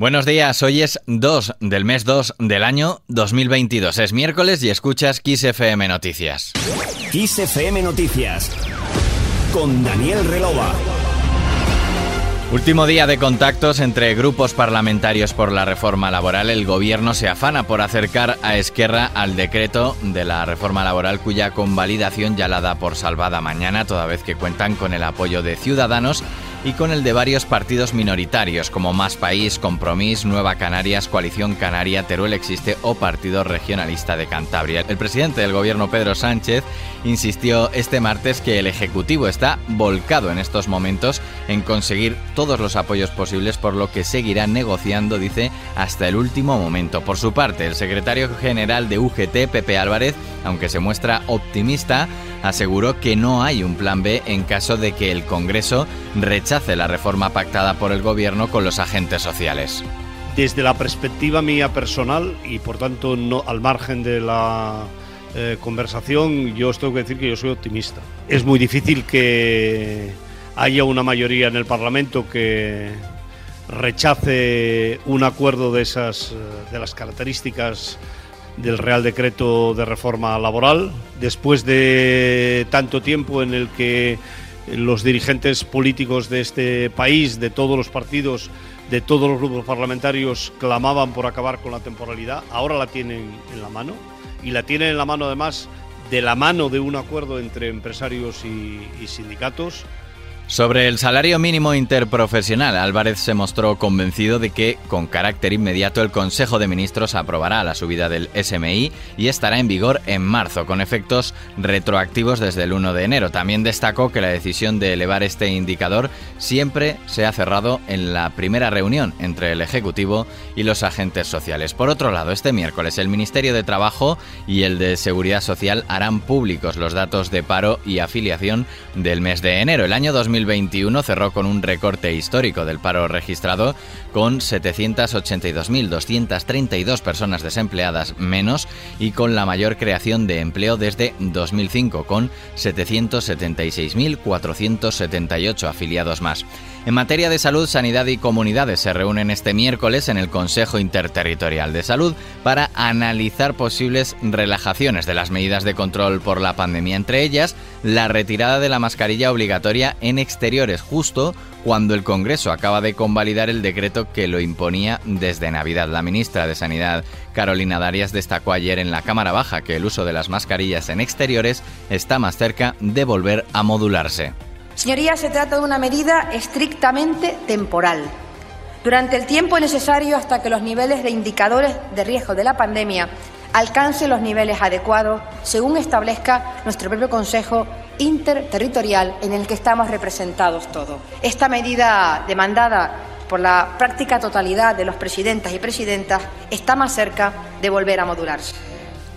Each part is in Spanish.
Buenos días, hoy es 2 del mes 2 del año 2022. Es miércoles y escuchas Kiss FM Noticias. Kiss FM Noticias con Daniel Relova. Último día de contactos entre grupos parlamentarios por la reforma laboral. El gobierno se afana por acercar a Esquerra al decreto de la reforma laboral cuya convalidación ya la da por salvada mañana, toda vez que cuentan con el apoyo de Ciudadanos y con el de varios partidos minoritarios como Más País, Compromís, Nueva Canarias, Coalición Canaria, Teruel Existe o Partido Regionalista de Cantabria. El presidente del gobierno Pedro Sánchez insistió este martes que el Ejecutivo está volcado en estos momentos en conseguir todos los apoyos posibles por lo que seguirá negociando, dice, hasta el último momento. Por su parte, el secretario general de UGT, Pepe Álvarez, aunque se muestra optimista, aseguró que no hay un plan B en caso de que el Congreso rechace la reforma pactada por el Gobierno con los agentes sociales. Desde la perspectiva mía personal y por tanto no al margen de la eh, conversación, yo os tengo que decir que yo soy optimista. Es muy difícil que haya una mayoría en el Parlamento que rechace un acuerdo de esas de las características del Real Decreto de Reforma Laboral, después de tanto tiempo en el que los dirigentes políticos de este país, de todos los partidos, de todos los grupos parlamentarios, clamaban por acabar con la temporalidad, ahora la tienen en la mano y la tienen en la mano además de la mano de un acuerdo entre empresarios y, y sindicatos sobre el salario mínimo interprofesional, Álvarez se mostró convencido de que, con carácter inmediato, el Consejo de Ministros aprobará la subida del SMI y estará en vigor en marzo, con efectos retroactivos desde el 1 de enero. También destacó que la decisión de elevar este indicador siempre se ha cerrado en la primera reunión entre el Ejecutivo y los agentes sociales. Por otro lado, este miércoles el Ministerio de Trabajo y el de Seguridad Social harán públicos los datos de paro y afiliación del mes de enero. El año 2000 2021 cerró con un recorte histórico del paro registrado, con 782.232 personas desempleadas menos y con la mayor creación de empleo desde 2005, con 776.478 afiliados más. En materia de salud, sanidad y comunidades se reúnen este miércoles en el Consejo Interterritorial de Salud para analizar posibles relajaciones de las medidas de control por la pandemia, entre ellas la retirada de la mascarilla obligatoria en exteriores, justo cuando el Congreso acaba de convalidar el decreto que lo imponía desde Navidad. La ministra de Sanidad, Carolina Darias, destacó ayer en la Cámara Baja que el uso de las mascarillas en exteriores está más cerca de volver a modularse. Señorías, se trata de una medida estrictamente temporal. Durante el tiempo necesario hasta que los niveles de indicadores de riesgo de la pandemia alcancen los niveles adecuados, según establezca nuestro propio Consejo Interterritorial en el que estamos representados todos. Esta medida demandada por la práctica totalidad de los presidentes y presidentas está más cerca de volver a modularse.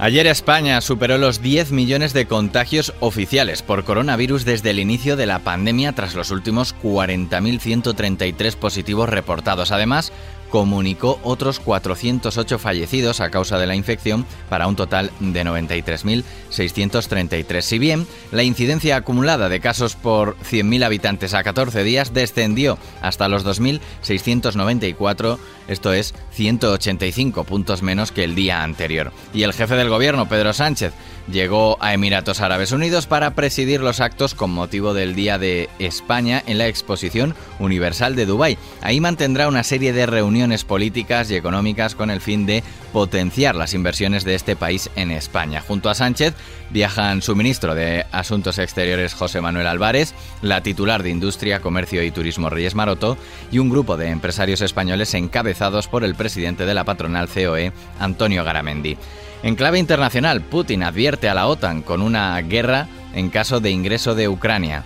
Ayer España superó los 10 millones de contagios oficiales por coronavirus desde el inicio de la pandemia tras los últimos 40.133 positivos reportados. Además, comunicó otros 408 fallecidos a causa de la infección para un total de 93.633. Si bien la incidencia acumulada de casos por 100.000 habitantes a 14 días descendió hasta los 2.694, esto es 185 puntos menos que el día anterior. Y el jefe del gobierno, Pedro Sánchez, llegó a Emiratos Árabes Unidos para presidir los actos con motivo del Día de España en la Exposición Universal de Dubái. Ahí mantendrá una serie de reuniones políticas y económicas con el fin de potenciar las inversiones de este país en España. Junto a Sánchez viajan su ministro de Asuntos Exteriores José Manuel Álvarez, la titular de Industria, Comercio y Turismo Reyes Maroto y un grupo de empresarios españoles encabezados por el presidente de la patronal COE, Antonio Garamendi. En clave internacional, Putin advierte a la OTAN con una guerra en caso de ingreso de Ucrania.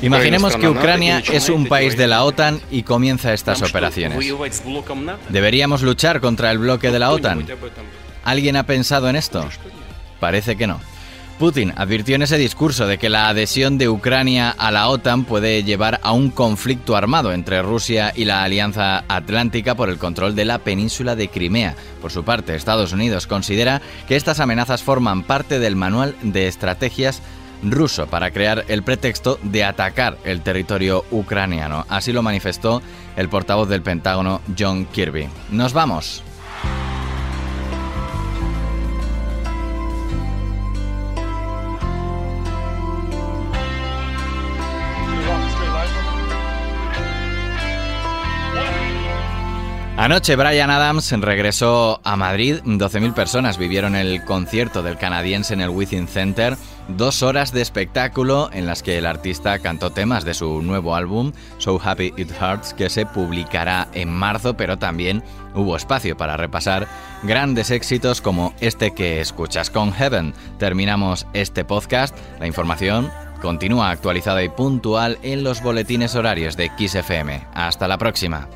Imaginemos que Ucrania es un país de la OTAN y comienza estas operaciones. ¿Deberíamos luchar contra el bloque de la OTAN? ¿Alguien ha pensado en esto? Parece que no. Putin advirtió en ese discurso de que la adhesión de Ucrania a la OTAN puede llevar a un conflicto armado entre Rusia y la Alianza Atlántica por el control de la península de Crimea. Por su parte, Estados Unidos considera que estas amenazas forman parte del manual de estrategias ruso para crear el pretexto de atacar el territorio ucraniano. Así lo manifestó el portavoz del Pentágono, John Kirby. Nos vamos. Anoche Brian Adams regresó a Madrid. 12.000 personas vivieron el concierto del canadiense en el Within Center. Dos horas de espectáculo en las que el artista cantó temas de su nuevo álbum, So Happy It Hurts, que se publicará en marzo, pero también hubo espacio para repasar grandes éxitos como este que escuchas. Con Heaven terminamos este podcast. La información continúa actualizada y puntual en los boletines horarios de XFM. Hasta la próxima.